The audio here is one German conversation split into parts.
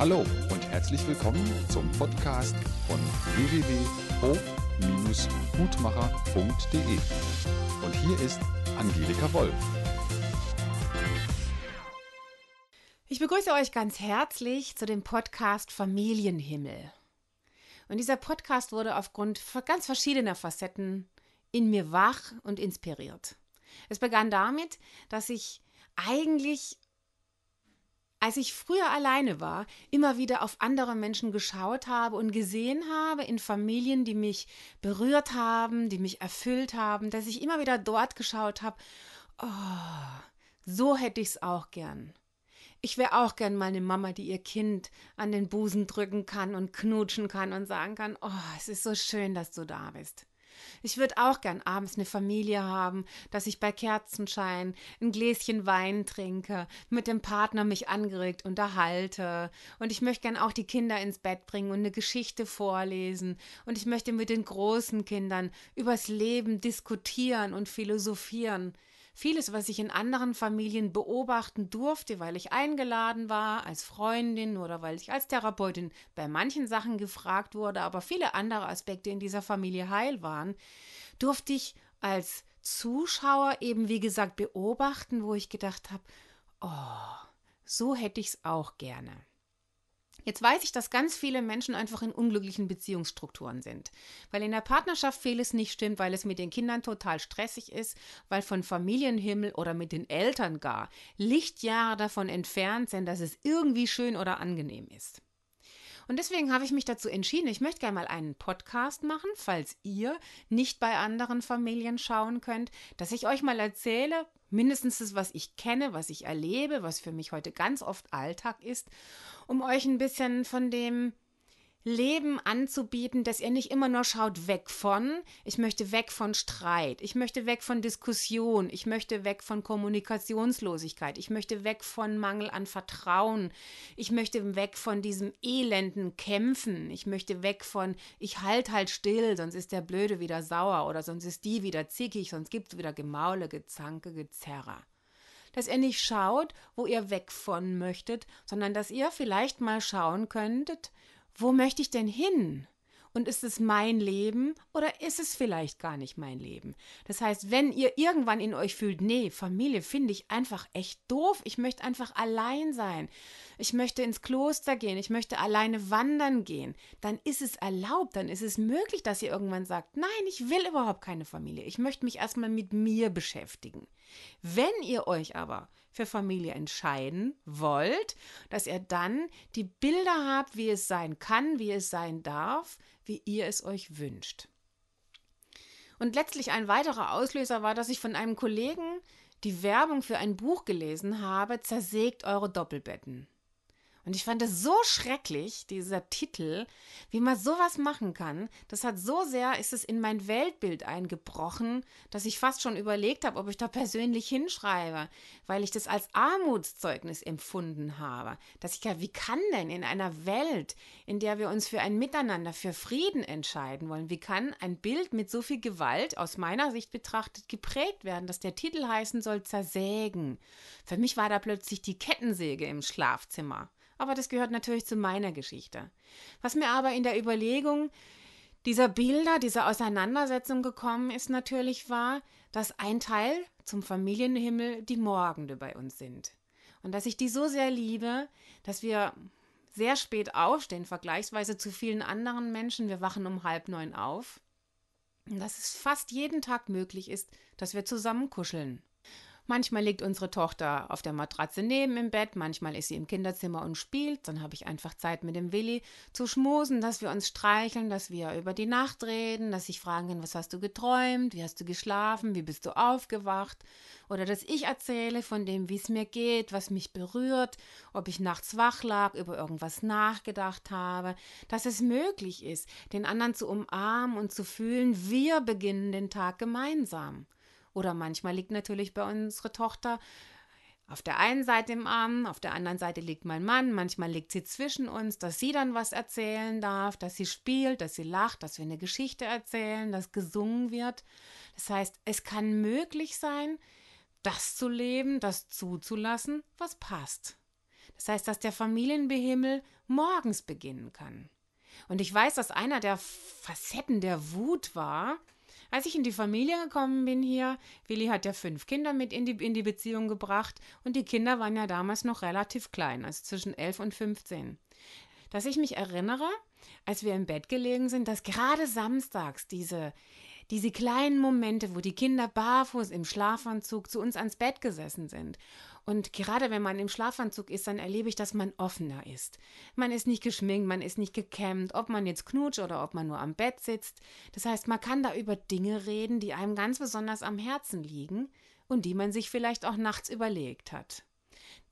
Hallo und herzlich willkommen zum Podcast von www.ho-gutmacher.de. Und hier ist Angelika Wolf. Ich begrüße euch ganz herzlich zu dem Podcast Familienhimmel. Und dieser Podcast wurde aufgrund ganz verschiedener Facetten in mir wach und inspiriert. Es begann damit, dass ich eigentlich, als ich früher alleine war, immer wieder auf andere Menschen geschaut habe und gesehen habe in Familien, die mich berührt haben, die mich erfüllt haben, dass ich immer wieder dort geschaut habe, oh, so hätte ich es auch gern. Ich wäre auch gern mal eine Mama, die ihr Kind an den Busen drücken kann und knutschen kann und sagen kann, oh, es ist so schön, dass du da bist. Ich würde auch gern abends eine Familie haben, dass ich bei Kerzenschein ein Gläschen Wein trinke, mit dem Partner mich angeregt unterhalte. Und ich möchte gern auch die Kinder ins Bett bringen und eine Geschichte vorlesen. Und ich möchte mit den großen Kindern übers Leben diskutieren und philosophieren. Vieles, was ich in anderen Familien beobachten durfte, weil ich eingeladen war als Freundin oder weil ich als Therapeutin bei manchen Sachen gefragt wurde, aber viele andere Aspekte in dieser Familie heil waren, durfte ich als Zuschauer eben, wie gesagt, beobachten, wo ich gedacht habe, oh, so hätte ich es auch gerne. Jetzt weiß ich, dass ganz viele Menschen einfach in unglücklichen Beziehungsstrukturen sind, weil in der Partnerschaft vieles nicht stimmt, weil es mit den Kindern total stressig ist, weil von Familienhimmel oder mit den Eltern gar Lichtjahre davon entfernt sind, dass es irgendwie schön oder angenehm ist. Und deswegen habe ich mich dazu entschieden, ich möchte gerne mal einen Podcast machen, falls ihr nicht bei anderen Familien schauen könnt, dass ich euch mal erzähle, mindestens das, was ich kenne, was ich erlebe, was für mich heute ganz oft Alltag ist, um euch ein bisschen von dem Leben anzubieten, dass ihr nicht immer nur schaut weg von, ich möchte weg von Streit, ich möchte weg von Diskussion, ich möchte weg von Kommunikationslosigkeit, ich möchte weg von Mangel an Vertrauen, ich möchte weg von diesem elenden Kämpfen, ich möchte weg von, ich halt halt still, sonst ist der Blöde wieder sauer oder sonst ist die wieder zickig, sonst gibt es wieder Gemaule, Gezanke, Gezerrer dass ihr nicht schaut, wo ihr weg von möchtet, sondern dass ihr vielleicht mal schauen könntet, wo möchte ich denn hin? Und ist es mein Leben oder ist es vielleicht gar nicht mein Leben? Das heißt, wenn ihr irgendwann in euch fühlt, nee, Familie finde ich einfach echt doof, ich möchte einfach allein sein, ich möchte ins Kloster gehen, ich möchte alleine wandern gehen, dann ist es erlaubt, dann ist es möglich, dass ihr irgendwann sagt, nein, ich will überhaupt keine Familie, ich möchte mich erstmal mit mir beschäftigen. Wenn ihr euch aber für Familie entscheiden wollt, dass ihr dann die Bilder habt, wie es sein kann, wie es sein darf, wie ihr es euch wünscht. Und letztlich ein weiterer Auslöser war, dass ich von einem Kollegen die Werbung für ein Buch gelesen habe, Zersägt eure Doppelbetten. Und ich fand es so schrecklich, dieser Titel, wie man sowas machen kann. Das hat so sehr, ist es in mein Weltbild eingebrochen, dass ich fast schon überlegt habe, ob ich da persönlich hinschreibe, weil ich das als Armutszeugnis empfunden habe. Dass ich ja, wie kann denn in einer Welt, in der wir uns für ein Miteinander, für Frieden entscheiden wollen, wie kann ein Bild mit so viel Gewalt aus meiner Sicht betrachtet geprägt werden, dass der Titel heißen soll zersägen? Für mich war da plötzlich die Kettensäge im Schlafzimmer aber das gehört natürlich zu meiner Geschichte. Was mir aber in der Überlegung dieser Bilder, dieser Auseinandersetzung gekommen ist, natürlich war, dass ein Teil zum Familienhimmel die Morgende bei uns sind. Und dass ich die so sehr liebe, dass wir sehr spät aufstehen, vergleichsweise zu vielen anderen Menschen. Wir wachen um halb neun auf. Und dass es fast jeden Tag möglich ist, dass wir zusammen kuscheln. Manchmal liegt unsere Tochter auf der Matratze neben im Bett, manchmal ist sie im Kinderzimmer und spielt. Dann habe ich einfach Zeit mit dem Willi zu schmusen, dass wir uns streicheln, dass wir über die Nacht reden, dass ich fragen kann, was hast du geträumt, wie hast du geschlafen, wie bist du aufgewacht? Oder dass ich erzähle von dem, wie es mir geht, was mich berührt, ob ich nachts wach lag, über irgendwas nachgedacht habe, dass es möglich ist, den anderen zu umarmen und zu fühlen, wir beginnen den Tag gemeinsam. Oder manchmal liegt natürlich bei unserer Tochter auf der einen Seite im Arm, auf der anderen Seite liegt mein Mann, manchmal liegt sie zwischen uns, dass sie dann was erzählen darf, dass sie spielt, dass sie lacht, dass wir eine Geschichte erzählen, dass gesungen wird. Das heißt, es kann möglich sein, das zu leben, das zuzulassen, was passt. Das heißt, dass der Familienbehimmel morgens beginnen kann. Und ich weiß, dass einer der Facetten der Wut war, als ich in die Familie gekommen bin hier, Willi hat ja fünf Kinder mit in die, in die Beziehung gebracht und die Kinder waren ja damals noch relativ klein, also zwischen elf und 15. Dass ich mich erinnere, als wir im Bett gelegen sind, dass gerade samstags diese, diese kleinen Momente, wo die Kinder barfuß im Schlafanzug zu uns ans Bett gesessen sind und gerade wenn man im Schlafanzug ist, dann erlebe ich, dass man offener ist. Man ist nicht geschminkt, man ist nicht gekämmt, ob man jetzt knutscht oder ob man nur am Bett sitzt. Das heißt, man kann da über Dinge reden, die einem ganz besonders am Herzen liegen und die man sich vielleicht auch nachts überlegt hat.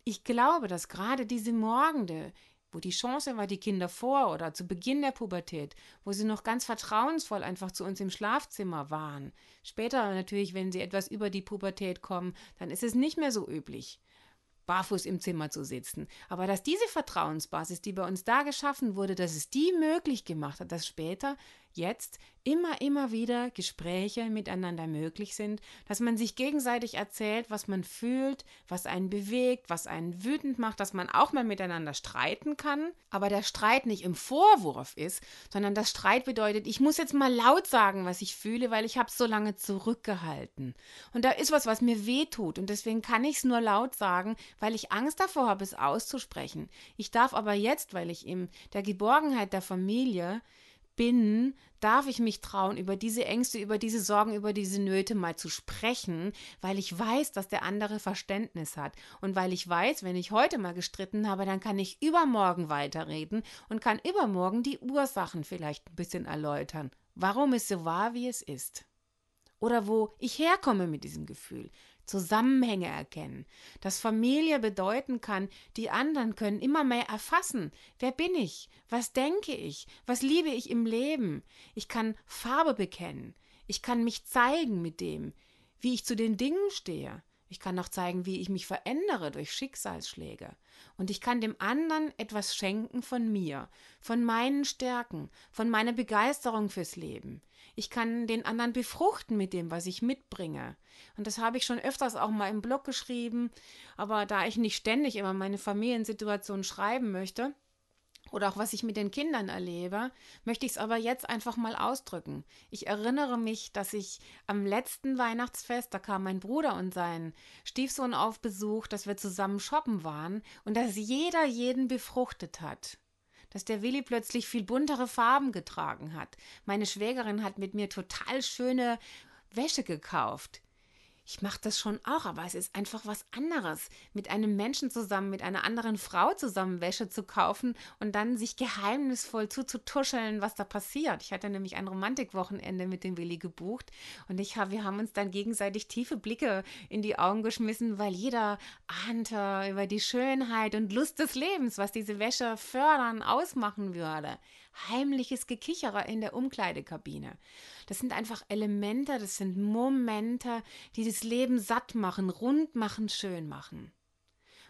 Ich glaube, dass gerade diese Morgende, wo die Chance war, die Kinder vor oder zu Beginn der Pubertät, wo sie noch ganz vertrauensvoll einfach zu uns im Schlafzimmer waren. Später natürlich, wenn sie etwas über die Pubertät kommen, dann ist es nicht mehr so üblich barfuß im Zimmer zu sitzen. Aber dass diese Vertrauensbasis, die bei uns da geschaffen wurde, dass es die möglich gemacht hat, dass später, jetzt, immer, immer wieder Gespräche miteinander möglich sind, dass man sich gegenseitig erzählt, was man fühlt, was einen bewegt, was einen wütend macht, dass man auch mal miteinander streiten kann, aber der Streit nicht im Vorwurf ist, sondern das Streit bedeutet, ich muss jetzt mal laut sagen, was ich fühle, weil ich habe so lange zurückgehalten. Und da ist was, was mir weh tut und deswegen kann ich es nur laut sagen, weil ich Angst davor habe, es auszusprechen. Ich darf aber jetzt, weil ich in der Geborgenheit der Familie bin, darf ich mich trauen, über diese Ängste, über diese Sorgen, über diese Nöte mal zu sprechen, weil ich weiß, dass der andere Verständnis hat. Und weil ich weiß, wenn ich heute mal gestritten habe, dann kann ich übermorgen weiterreden und kann übermorgen die Ursachen vielleicht ein bisschen erläutern, warum es so war, wie es ist. Oder wo ich herkomme mit diesem Gefühl. Zusammenhänge erkennen, dass Familie bedeuten kann, die anderen können immer mehr erfassen. Wer bin ich? Was denke ich? Was liebe ich im Leben? Ich kann Farbe bekennen. Ich kann mich zeigen mit dem, wie ich zu den Dingen stehe. Ich kann auch zeigen, wie ich mich verändere durch Schicksalsschläge. Und ich kann dem anderen etwas schenken von mir, von meinen Stärken, von meiner Begeisterung fürs Leben. Ich kann den anderen befruchten mit dem, was ich mitbringe. Und das habe ich schon öfters auch mal im Blog geschrieben. Aber da ich nicht ständig immer meine Familiensituation schreiben möchte, oder auch was ich mit den Kindern erlebe, möchte ich es aber jetzt einfach mal ausdrücken. Ich erinnere mich, dass ich am letzten Weihnachtsfest, da kam mein Bruder und sein Stiefsohn auf Besuch, dass wir zusammen shoppen waren und dass jeder jeden befruchtet hat. Dass der Willi plötzlich viel buntere Farben getragen hat. Meine Schwägerin hat mit mir total schöne Wäsche gekauft ich mache das schon auch, aber es ist einfach was anderes, mit einem Menschen zusammen, mit einer anderen Frau zusammen Wäsche zu kaufen und dann sich geheimnisvoll zuzutuscheln, was da passiert. Ich hatte nämlich ein Romantikwochenende mit dem Willi gebucht und ich hab, wir haben uns dann gegenseitig tiefe Blicke in die Augen geschmissen, weil jeder ahnte über die Schönheit und Lust des Lebens, was diese Wäsche fördern, ausmachen würde heimliches Gekichere in der Umkleidekabine. Das sind einfach Elemente, das sind Momente, die das Leben satt machen, rund machen, schön machen.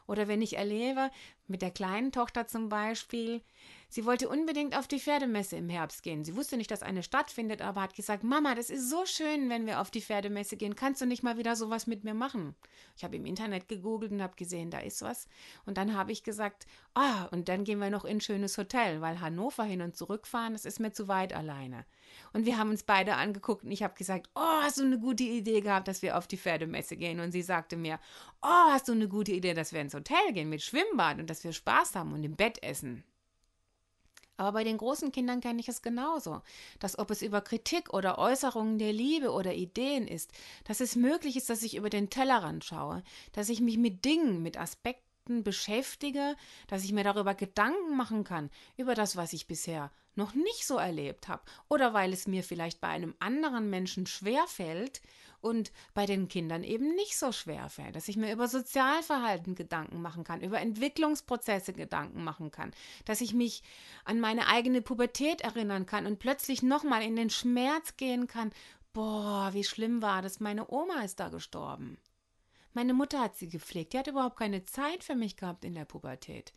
Oder wenn ich erlebe, mit der kleinen Tochter zum Beispiel, Sie wollte unbedingt auf die Pferdemesse im Herbst gehen. Sie wusste nicht, dass eine stattfindet, aber hat gesagt, Mama, das ist so schön, wenn wir auf die Pferdemesse gehen. Kannst du nicht mal wieder sowas mit mir machen? Ich habe im Internet gegoogelt und habe gesehen, da ist was. Und dann habe ich gesagt, ah, und dann gehen wir noch in ein schönes Hotel, weil Hannover hin und zurückfahren, das ist mir zu weit alleine. Und wir haben uns beide angeguckt und ich habe gesagt, oh, hast du eine gute Idee gehabt, dass wir auf die Pferdemesse gehen? Und sie sagte mir, oh, hast du eine gute Idee, dass wir ins Hotel gehen mit Schwimmbad und dass wir Spaß haben und im Bett essen? Aber bei den großen Kindern kenne ich es genauso, dass ob es über Kritik oder Äußerungen der Liebe oder Ideen ist, dass es möglich ist, dass ich über den Tellerrand schaue, dass ich mich mit Dingen, mit Aspekten beschäftige, dass ich mir darüber Gedanken machen kann, über das, was ich bisher noch nicht so erlebt habe, oder weil es mir vielleicht bei einem anderen Menschen schwer fällt und bei den Kindern eben nicht so schwer fällt, dass ich mir über Sozialverhalten Gedanken machen kann, über Entwicklungsprozesse Gedanken machen kann, dass ich mich an meine eigene Pubertät erinnern kann und plötzlich nochmal in den Schmerz gehen kann, boah, wie schlimm war das, meine Oma ist da gestorben. Meine Mutter hat sie gepflegt, die hat überhaupt keine Zeit für mich gehabt in der Pubertät.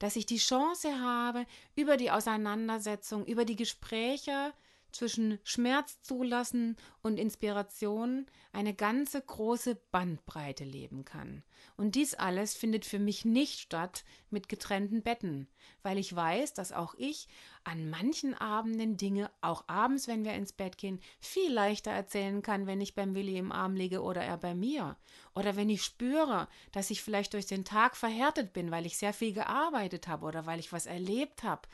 Dass ich die Chance habe, über die Auseinandersetzung, über die Gespräche zwischen Schmerz zulassen und Inspiration eine ganze große Bandbreite leben kann. Und dies alles findet für mich nicht statt mit getrennten Betten, weil ich weiß, dass auch ich an manchen Abenden Dinge, auch abends, wenn wir ins Bett gehen, viel leichter erzählen kann, wenn ich beim Willi im Arm liege oder er bei mir. Oder wenn ich spüre, dass ich vielleicht durch den Tag verhärtet bin, weil ich sehr viel gearbeitet habe oder weil ich was erlebt habe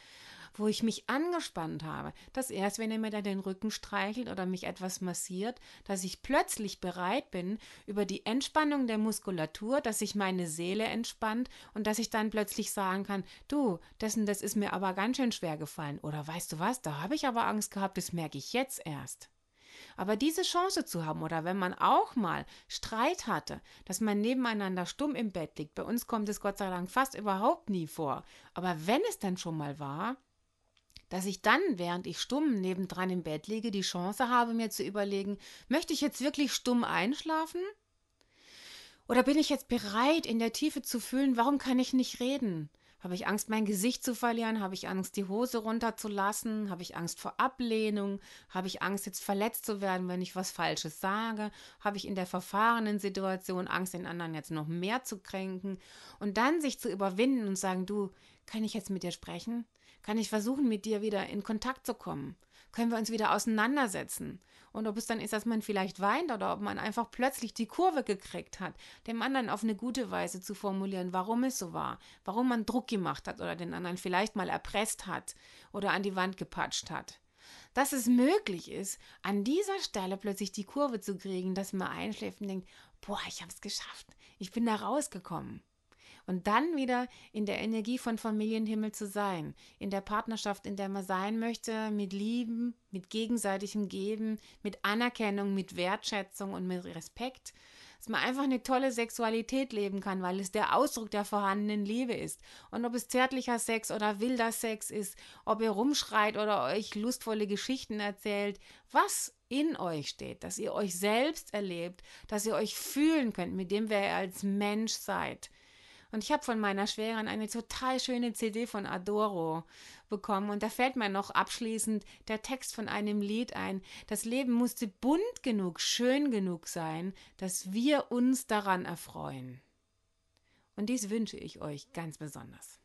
wo ich mich angespannt habe, dass erst, wenn er mir dann den Rücken streichelt oder mich etwas massiert, dass ich plötzlich bereit bin, über die Entspannung der Muskulatur, dass sich meine Seele entspannt und dass ich dann plötzlich sagen kann, du, dessen, das ist mir aber ganz schön schwer gefallen. Oder weißt du was, da habe ich aber Angst gehabt, das merke ich jetzt erst. Aber diese Chance zu haben oder wenn man auch mal Streit hatte, dass man nebeneinander stumm im Bett liegt, bei uns kommt es Gott sei Dank fast überhaupt nie vor, aber wenn es dann schon mal war, dass ich dann, während ich stumm nebendran im Bett liege, die Chance habe, mir zu überlegen, möchte ich jetzt wirklich stumm einschlafen? Oder bin ich jetzt bereit, in der Tiefe zu fühlen, warum kann ich nicht reden? Habe ich Angst, mein Gesicht zu verlieren? Habe ich Angst, die Hose runterzulassen? Habe ich Angst vor Ablehnung? Habe ich Angst, jetzt verletzt zu werden, wenn ich was Falsches sage? Habe ich in der verfahrenen Situation Angst, den anderen jetzt noch mehr zu kränken? Und dann sich zu überwinden und sagen, du, kann ich jetzt mit dir sprechen? Kann ich versuchen, mit dir wieder in Kontakt zu kommen? Können wir uns wieder auseinandersetzen? Und ob es dann ist, dass man vielleicht weint oder ob man einfach plötzlich die Kurve gekriegt hat, dem anderen auf eine gute Weise zu formulieren, warum es so war, warum man Druck gemacht hat oder den anderen vielleicht mal erpresst hat oder an die Wand gepatscht hat. Dass es möglich ist, an dieser Stelle plötzlich die Kurve zu kriegen, dass man einschläft und denkt, boah, ich habe es geschafft, ich bin da rausgekommen und dann wieder in der Energie von Familienhimmel zu sein, in der Partnerschaft, in der man sein möchte, mit Lieben, mit gegenseitigem Geben, mit Anerkennung, mit Wertschätzung und mit Respekt, dass man einfach eine tolle Sexualität leben kann, weil es der Ausdruck der vorhandenen Liebe ist. Und ob es zärtlicher Sex oder wilder Sex ist, ob ihr rumschreit oder euch lustvolle Geschichten erzählt, was in euch steht, dass ihr euch selbst erlebt, dass ihr euch fühlen könnt mit dem, wer ihr als Mensch seid. Und ich habe von meiner Schwägerin eine total schöne CD von Adoro bekommen. Und da fällt mir noch abschließend der Text von einem Lied ein. Das Leben musste bunt genug, schön genug sein, dass wir uns daran erfreuen. Und dies wünsche ich euch ganz besonders.